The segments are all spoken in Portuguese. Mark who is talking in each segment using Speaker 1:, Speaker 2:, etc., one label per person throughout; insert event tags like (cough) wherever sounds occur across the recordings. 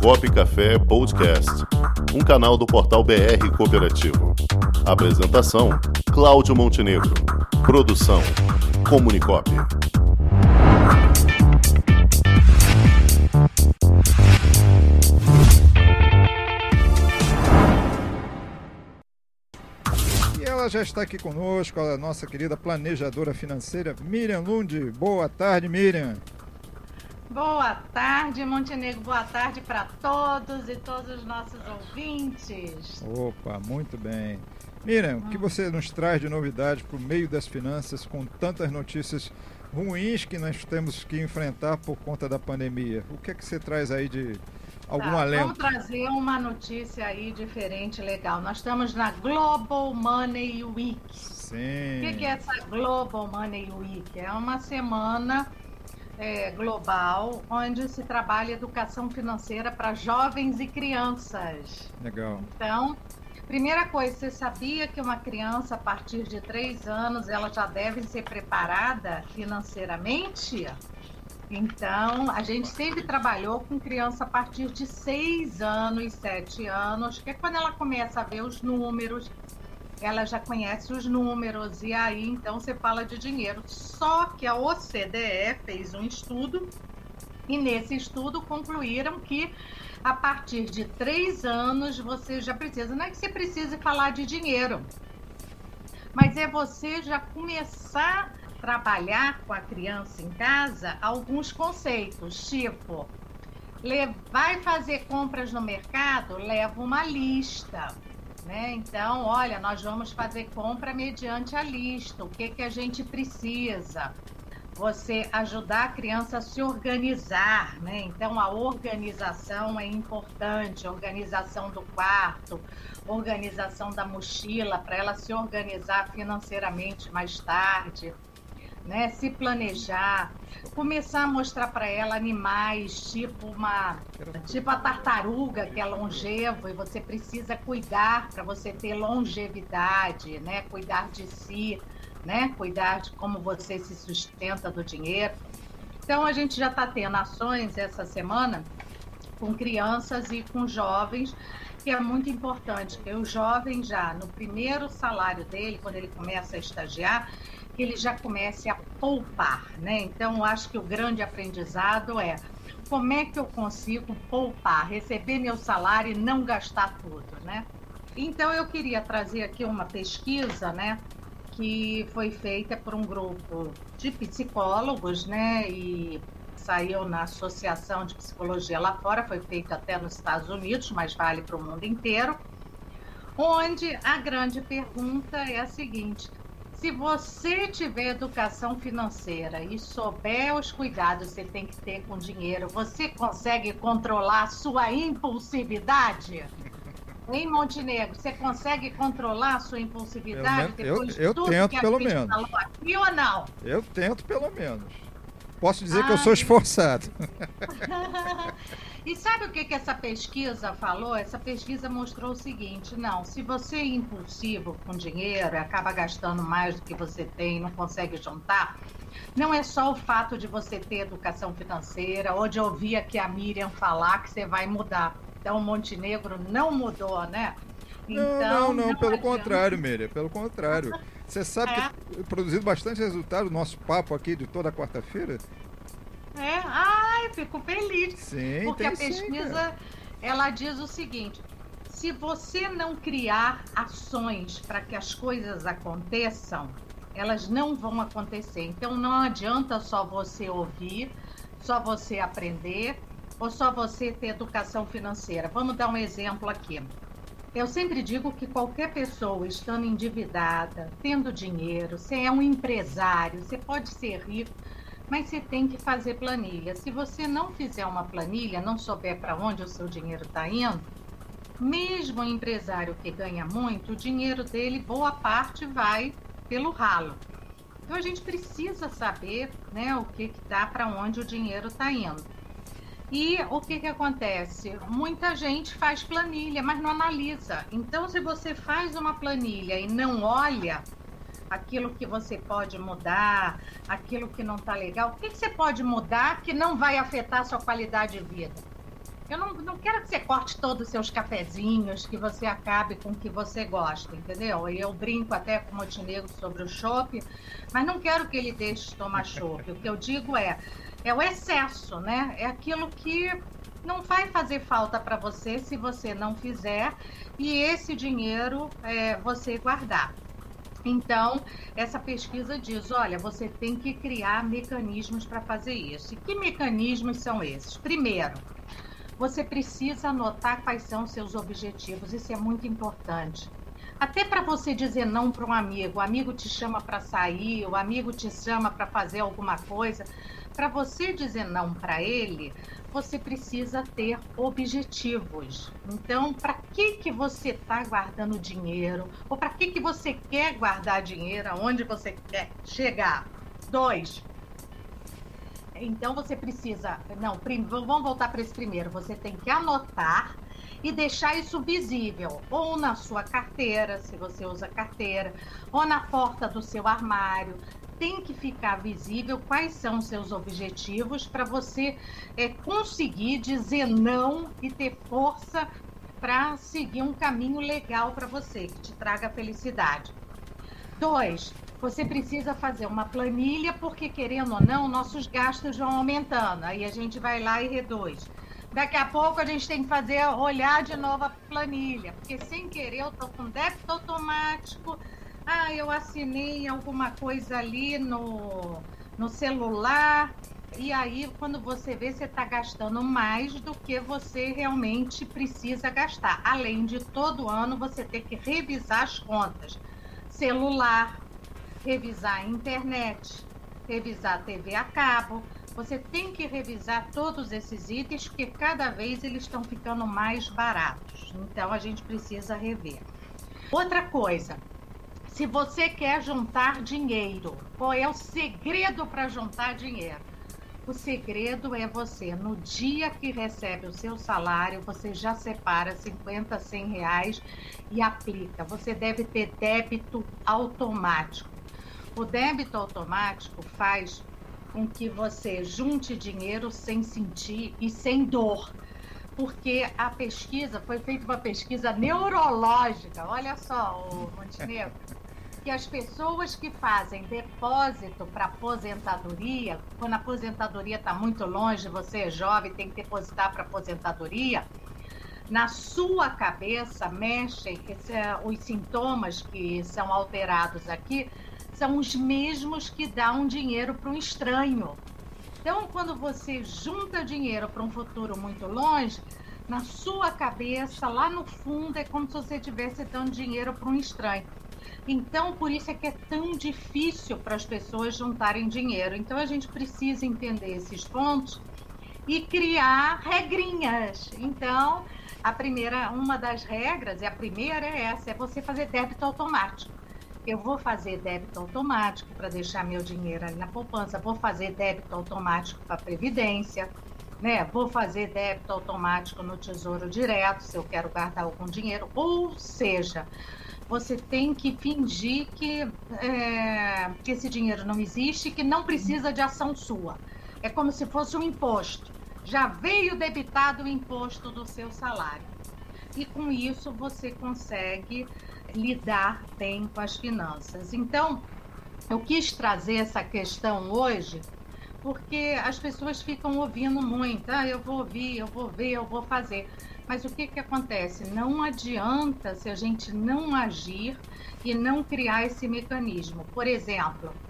Speaker 1: Comunicop Café Podcast, um canal do portal BR Cooperativo. Apresentação: Cláudio Montenegro. Produção: Comunicop.
Speaker 2: E ela já está aqui conosco, a nossa querida planejadora financeira Miriam Lund. Boa tarde, Miriam.
Speaker 3: Boa tarde, Montenegro. Boa tarde para todos e todos os nossos ouvintes.
Speaker 2: Opa, muito bem. Miriam, o que você nos traz de novidade para o meio das finanças com tantas notícias ruins que nós temos que enfrentar por conta da pandemia? O que é que você traz aí de algum
Speaker 3: Tá,
Speaker 2: alento?
Speaker 3: Vamos trazer uma notícia aí diferente, legal. Nós estamos na Global Money Week.
Speaker 2: Sim.
Speaker 3: O que, que é essa Global Money Week? É uma semana é, global onde se trabalha educação financeira para jovens e crianças.
Speaker 2: Legal.
Speaker 3: Então, primeira coisa, você sabia que uma criança a partir de três anos ela já deve ser preparada financeiramente? Então, a gente sempre trabalhou com criança a partir de seis anos, sete anos, que é quando ela começa a ver os números, ela já conhece os números, e aí então você fala de dinheiro. Só que a OCDE fez um estudo, e nesse estudo concluíram que a partir de três anos você já precisa, não é que você precise falar de dinheiro, mas é você já começar a trabalhar com a criança em casa alguns conceitos, tipo, vai fazer compras no mercado, leva uma lista. Né? Então, olha, nós vamos fazer compra mediante a lista, o que, que a gente precisa. Você ajudar a criança a se organizar, né? Então, a organização é importante, organização do quarto, organização da mochila, para ela se organizar financeiramente mais tarde, né? Se planejar, começar a mostrar para ela animais, tipo uma tipo a tartaruga que é longevo e você precisa cuidar para você ter longevidade, né? Cuidar de si, né? Cuidar de como você se sustenta do dinheiro. Então a gente já está tendo ações essa semana com crianças e com jovens, que é muito importante, que o jovem já no primeiro salário dele, quando ele começa a estagiar, que ele já comece a poupar, né? Então, acho que o grande aprendizado é como é que eu consigo poupar, receber meu salário e não gastar tudo, né? Então, eu queria trazer aqui uma pesquisa, né? Que foi feita por um grupo de psicólogos, né? E saiu na Associação de Psicologia lá fora, foi feito até nos Estados Unidos, mas vale para o mundo inteiro. Onde a grande pergunta é a seguinte: se você tiver educação financeira e souber os cuidados que você tem que ter com dinheiro, você consegue controlar a sua impulsividade? Em Montenegro, você consegue controlar a sua impulsividade
Speaker 2: Pelo men- eu-
Speaker 3: depois de
Speaker 2: eu
Speaker 3: tudo
Speaker 2: tento, pelo menos.
Speaker 3: falou aqui ou não?
Speaker 2: Eu tento pelo menos. Posso dizer que eu
Speaker 3: Ai.
Speaker 2: sou esforçado. (laughs) (laughs)
Speaker 3: E sabe o que, que essa pesquisa falou? Essa pesquisa mostrou o seguinte: não, se você é impulsivo com dinheiro e acaba gastando mais do que você tem não consegue juntar, não é só o fato de você ter educação financeira ou de ouvir aqui a Miriam falar que você vai mudar. Então, o Montenegro não mudou, né?
Speaker 2: Não,
Speaker 3: Então,
Speaker 2: não, não, pelo
Speaker 3: adianta.
Speaker 2: contrário, Miriam, pelo contrário. Você sabe (laughs)
Speaker 3: É.
Speaker 2: que produzido bastante resultado o nosso papo aqui de toda quarta-feira?
Speaker 3: É, ai, fico feliz.
Speaker 2: Sim,
Speaker 3: Porque a
Speaker 2: sim,
Speaker 3: pesquisa,
Speaker 2: cara.
Speaker 3: ela diz o seguinte: se você não criar ações para que as coisas aconteçam, elas não vão acontecer. Então não adianta só você ouvir, só você aprender ou só você ter educação financeira. Vamos dar um exemplo aqui. Eu sempre digo que qualquer pessoa estando endividada, tendo dinheiro, você é um empresário, você pode ser rico, mas você tem que fazer planilha. Se você não fizer uma planilha, não souber para onde o seu dinheiro está indo, mesmo o empresário que ganha muito, o dinheiro dele, boa parte vai pelo ralo. Então a gente precisa saber né, o que dá para onde o dinheiro está indo. E o que, que acontece? Muita gente faz planilha, mas não analisa. Então, se você faz uma planilha e não olha aquilo que você pode mudar, aquilo que não está legal, o que, que você pode mudar que não vai afetar a sua qualidade de vida? Eu não, não quero que você corte todos os seus cafezinhos, que você acabe com o que você gosta, entendeu? E eu brinco até com o Montenegro sobre o chopp, mas não quero que ele deixe de tomar (laughs) chopp. O que eu digo é, é o excesso, né? É aquilo que não vai fazer falta para você se você não fizer e esse dinheiro é, você guardar. Então, essa pesquisa diz: olha, você tem que criar mecanismos para fazer isso. E que mecanismos são esses? Primeiro, você precisa anotar quais são seus objetivos, isso é muito importante. Até para você dizer não para um amigo, o amigo te chama para sair, o amigo te chama para fazer alguma coisa, para você dizer não para ele, você precisa ter objetivos. Então, para que que você está guardando dinheiro? Ou para que que você quer guardar dinheiro? Aonde você quer chegar? Dois, então você precisa. Não, prim, vamos voltar para esse primeiro. Você tem que anotar e deixar isso visível, ou na sua carteira, se você usa carteira, ou na porta do seu armário. Tem que ficar visível quais são seus objetivos para você é, conseguir dizer não e ter força para seguir um caminho legal para você, que te traga felicidade. Dois, você precisa fazer uma planilha, porque querendo ou não, nossos gastos vão aumentando. Aí a gente vai lá e reduz. Daqui a pouco a gente tem que fazer, olhar de novo a planilha, porque sem querer eu tô com débito automático. Ah, eu assinei alguma coisa ali no, no celular. E aí, quando você vê, você está gastando mais do que você realmente precisa gastar. Além de todo ano você ter que revisar as contas. Celular, revisar a internet, revisar a TV a cabo. Você tem que revisar todos esses itens, porque cada vez eles estão ficando mais baratos. Então a gente precisa rever. Outra coisa, se você quer juntar dinheiro, qual é o segredo para juntar dinheiro? O segredo é você, no dia que recebe o seu salário, você já separa 50, 100 reais e aplica. Você deve ter débito automático. O débito automático faz com que você junte dinheiro sem sentir e sem dor. Porque a pesquisa, foi feita uma pesquisa neurológica, olha só, o Montenegro, (laughs) que as pessoas que fazem depósito para aposentadoria, quando a aposentadoria está muito longe, você é jovem, tem que depositar para aposentadoria, na sua cabeça mexem os sintomas que são alterados aqui são os mesmos que dão dinheiro para um estranho. Então, quando você junta dinheiro para um futuro muito longe, na sua cabeça, lá no fundo, é como se você estivesse dando dinheiro para um estranho. Então, por isso é que é tão difícil para as pessoas juntarem dinheiro. Então, a gente precisa entender esses pontos e criar regrinhas. Então, a primeira, uma das regras, e a primeira é essa, é você fazer débito automático eu vou fazer débito automático para deixar meu dinheiro ali na poupança, vou fazer débito automático para previdência, né? Vou fazer débito automático no Tesouro Direto, se eu quero guardar algum dinheiro, ou seja, você tem que fingir que, é, que esse dinheiro não existe, que não precisa de ação sua. É como se fosse um imposto. Já veio debitado o imposto do seu salário. E com isso você consegue lidar bem com as finanças. Então, eu quis trazer essa questão hoje porque as pessoas ficam ouvindo muito, ah, eu vou ouvir, eu vou ver, eu vou fazer. Mas o que, que acontece? Não adianta se a gente não agir e não criar esse mecanismo. Por exemplo,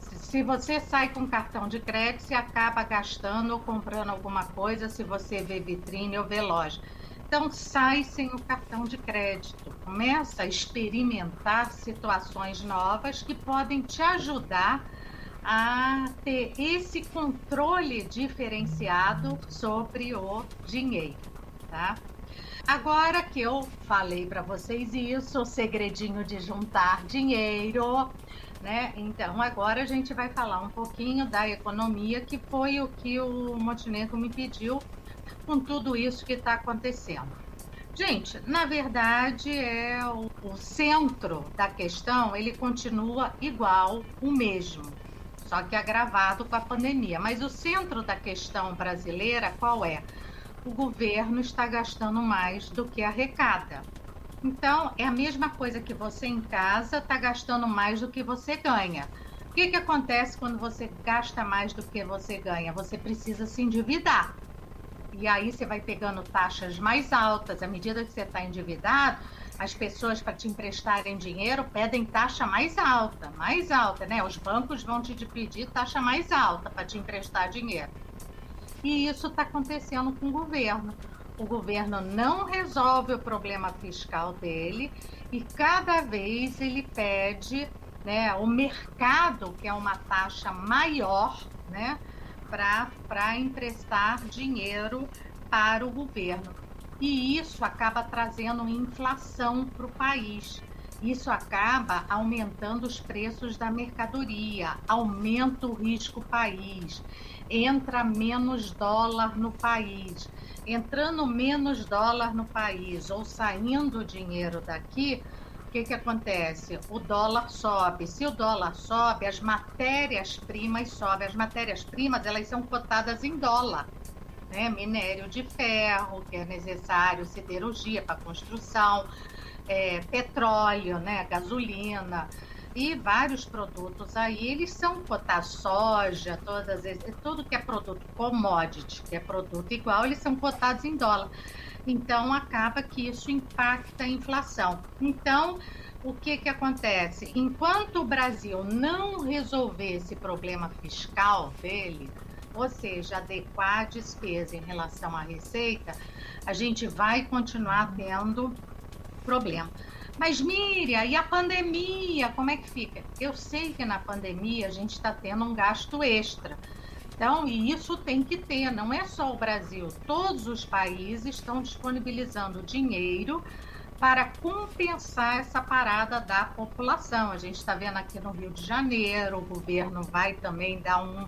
Speaker 3: se você sai com cartão de crédito e acaba gastando ou comprando alguma coisa, se você vê vitrine ou vê loja. Então, sai sem o cartão de crédito. Começa a experimentar situações novas que podem te ajudar a ter esse controle diferenciado sobre o dinheiro, tá? Agora que eu falei para vocês isso, o segredinho de juntar dinheiro, né? Então, agora a gente vai falar um pouquinho da economia, que foi o que o Montenegro me pediu com tudo isso que está acontecendo? Gente, na verdade, é o, o, centro da questão, ele continua igual, o mesmo, só que agravado com a pandemia. Mas o centro da questão brasileira qual é? o governo está gastando mais do que arrecada. Então, é a mesma coisa que você em casa está gastando mais do que você ganha. O que, que acontece quando você gasta mais do que você ganha? Você precisa se endividar. E aí você vai pegando taxas mais altas. À medida que você está endividado, as pessoas para te emprestarem dinheiro pedem taxa mais alta, mais alta, né? Os bancos vão te pedir taxa mais alta para te emprestar dinheiro. E isso está acontecendo com o governo. O governo não resolve o problema fiscal dele e cada vez ele pede né, o mercado, que é uma taxa maior, né, para emprestar dinheiro para o governo. E isso acaba trazendo inflação para o país. Isso acaba aumentando os preços da mercadoria, aumenta o risco país, entra menos dólar no país. Entrando menos dólar no país ou saindo dinheiro daqui, que, que acontece? O dólar sobe. Se o dólar sobe, as matérias-primas sobem. As matérias-primas elas são cotadas em dólar né? minério de ferro, que é necessário, siderurgia para construção, é, petróleo, né? gasolina e vários produtos aí, eles são cotados, soja, todas tudo que é produto commodity, que é produto igual, eles são cotados em dólar. Então, acaba que isso impacta a inflação. Então, o que, que acontece? Enquanto o Brasil não resolver esse problema fiscal dele, ou seja, adequar a despesa em relação à receita, a gente vai continuar tendo problema. Mas Miriam, e a pandemia, como é que fica? Eu sei que na pandemia a gente está tendo um gasto extra. Então, e isso tem que ter, não é só o Brasil, todos os países estão disponibilizando dinheiro para compensar essa parada da população. A gente está vendo aqui no Rio de Janeiro, o governo vai também dar um,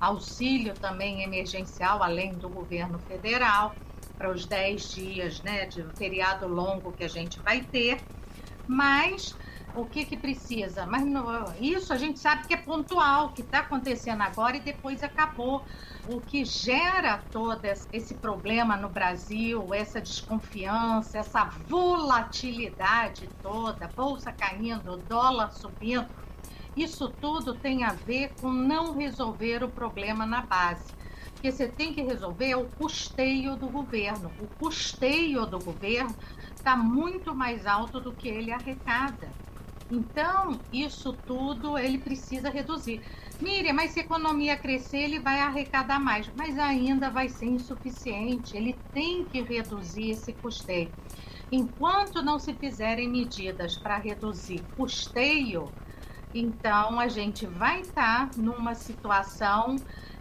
Speaker 3: auxílio também emergencial, além do governo federal, para os 10 dias né, de feriado longo que a gente vai ter. Mas o que, que precisa? Mas isso a gente sabe que é pontual, que está acontecendo agora e depois acabou. O que gera todo esse problema no Brasil, essa desconfiança, essa volatilidade toda, bolsa caindo, dólar subindo, isso tudo tem a ver com não resolver o problema na base. Porque você tem que resolver o custeio do governo. O custeio do governo está muito mais alto do que ele arrecada. Então, isso tudo ele precisa reduzir. Miriam, mas se a economia crescer, ele vai arrecadar mais, mas ainda vai ser insuficiente. Ele tem que reduzir esse custeio. Enquanto não se fizerem medidas para reduzir custeio, então, a gente vai estar tá numa situação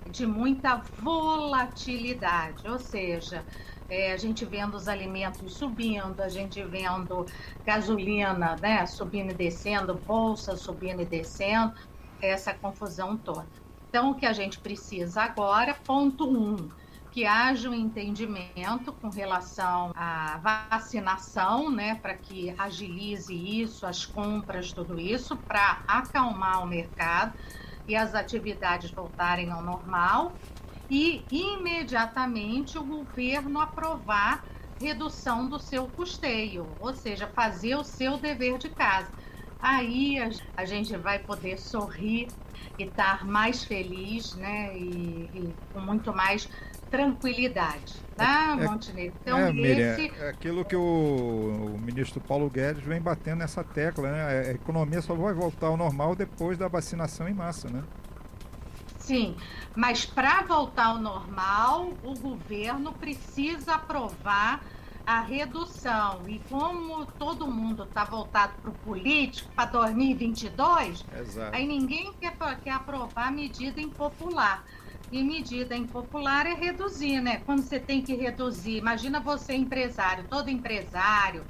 Speaker 3: de muita volatilidade, ou seja, é, a gente vendo os alimentos subindo, a gente vendo gasolina né, subindo e descendo, bolsa subindo e descendo, essa confusão toda. Então, o que a gente precisa agora, ponto um, que haja um entendimento com relação à vacinação, né, para que agilize isso, as compras, tudo isso, para acalmar o mercado e as atividades voltarem ao normal e imediatamente o governo aprovar redução do seu custeio, ou seja, fazer o seu dever de casa. Aí a gente vai poder sorrir e estar mais feliz, né, e, e com muito mais tranquilidade, tá, é, é Montenegro? Então,
Speaker 2: é, Miriam, esse... é aquilo que o, o, ministro Paulo Guedes vem batendo nessa tecla, né? A economia só vai voltar ao normal depois da vacinação em massa, né?
Speaker 3: Sim, mas para voltar ao normal, o governo precisa aprovar a redução. E como todo mundo está voltado para o político para 2022, Exato. aí ninguém quer, quer aprovar medida impopular. E medida impopular é reduzir, né? Quando você tem que reduzir, imagina você empresário, todo empresário,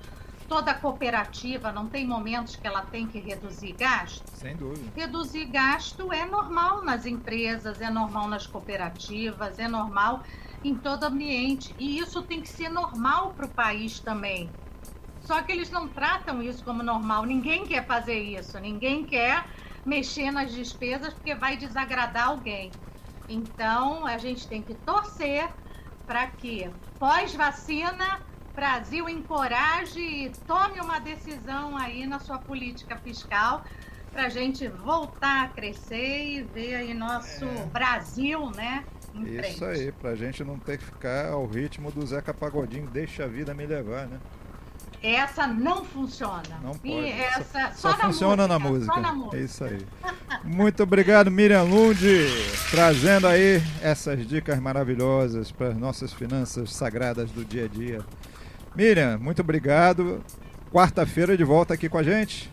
Speaker 3: toda cooperativa, não tem momentos que ela tem que reduzir gasto?
Speaker 2: Sem dúvida.
Speaker 3: Reduzir gasto é normal nas empresas, é normal nas cooperativas, é normal em todo ambiente. E isso tem que ser normal para o país também. Só que eles não tratam isso como normal. Ninguém quer fazer isso, ninguém quer mexer nas despesas porque vai desagradar alguém. Então, a gente tem que torcer para que pós-vacina Brasil encoraje e tome uma decisão aí na sua política fiscal para a gente voltar a crescer e ver aí nosso é. Brasil, né?
Speaker 2: Isso aí, para a gente não ter que ficar ao ritmo do Zeca Pagodinho, deixa a vida me levar, né?
Speaker 3: Essa não funciona.
Speaker 2: Não pode. E
Speaker 3: essa,
Speaker 2: só,
Speaker 3: só
Speaker 2: funciona
Speaker 3: na
Speaker 2: música.
Speaker 3: Só na música.
Speaker 2: É isso aí. Muito obrigado, Miriam Lund, trazendo aí essas dicas maravilhosas para as nossas finanças sagradas do dia a dia. Miriam, muito obrigado. Quarta-feira de volta aqui com a gente.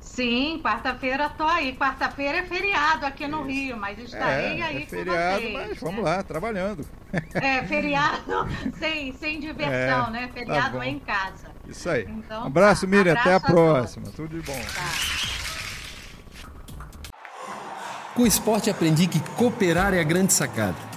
Speaker 3: Sim, quarta-feira tô aí. Quarta-feira é feriado aqui no Isso. Rio, mas estarei
Speaker 2: é,
Speaker 3: aí
Speaker 2: é feriado,
Speaker 3: com vocês.
Speaker 2: Mas vamos lá, trabalhando.
Speaker 3: É, (laughs) feriado (laughs) sem, sem diversão, é, né? Tá feriado tá é em casa.
Speaker 2: Isso aí. Então, um abraço, tá. Miriam. Abraço até a, a próxima. Todos. Tudo de bom. Tá.
Speaker 4: Com o esporte aprendi que cooperar é a grande sacada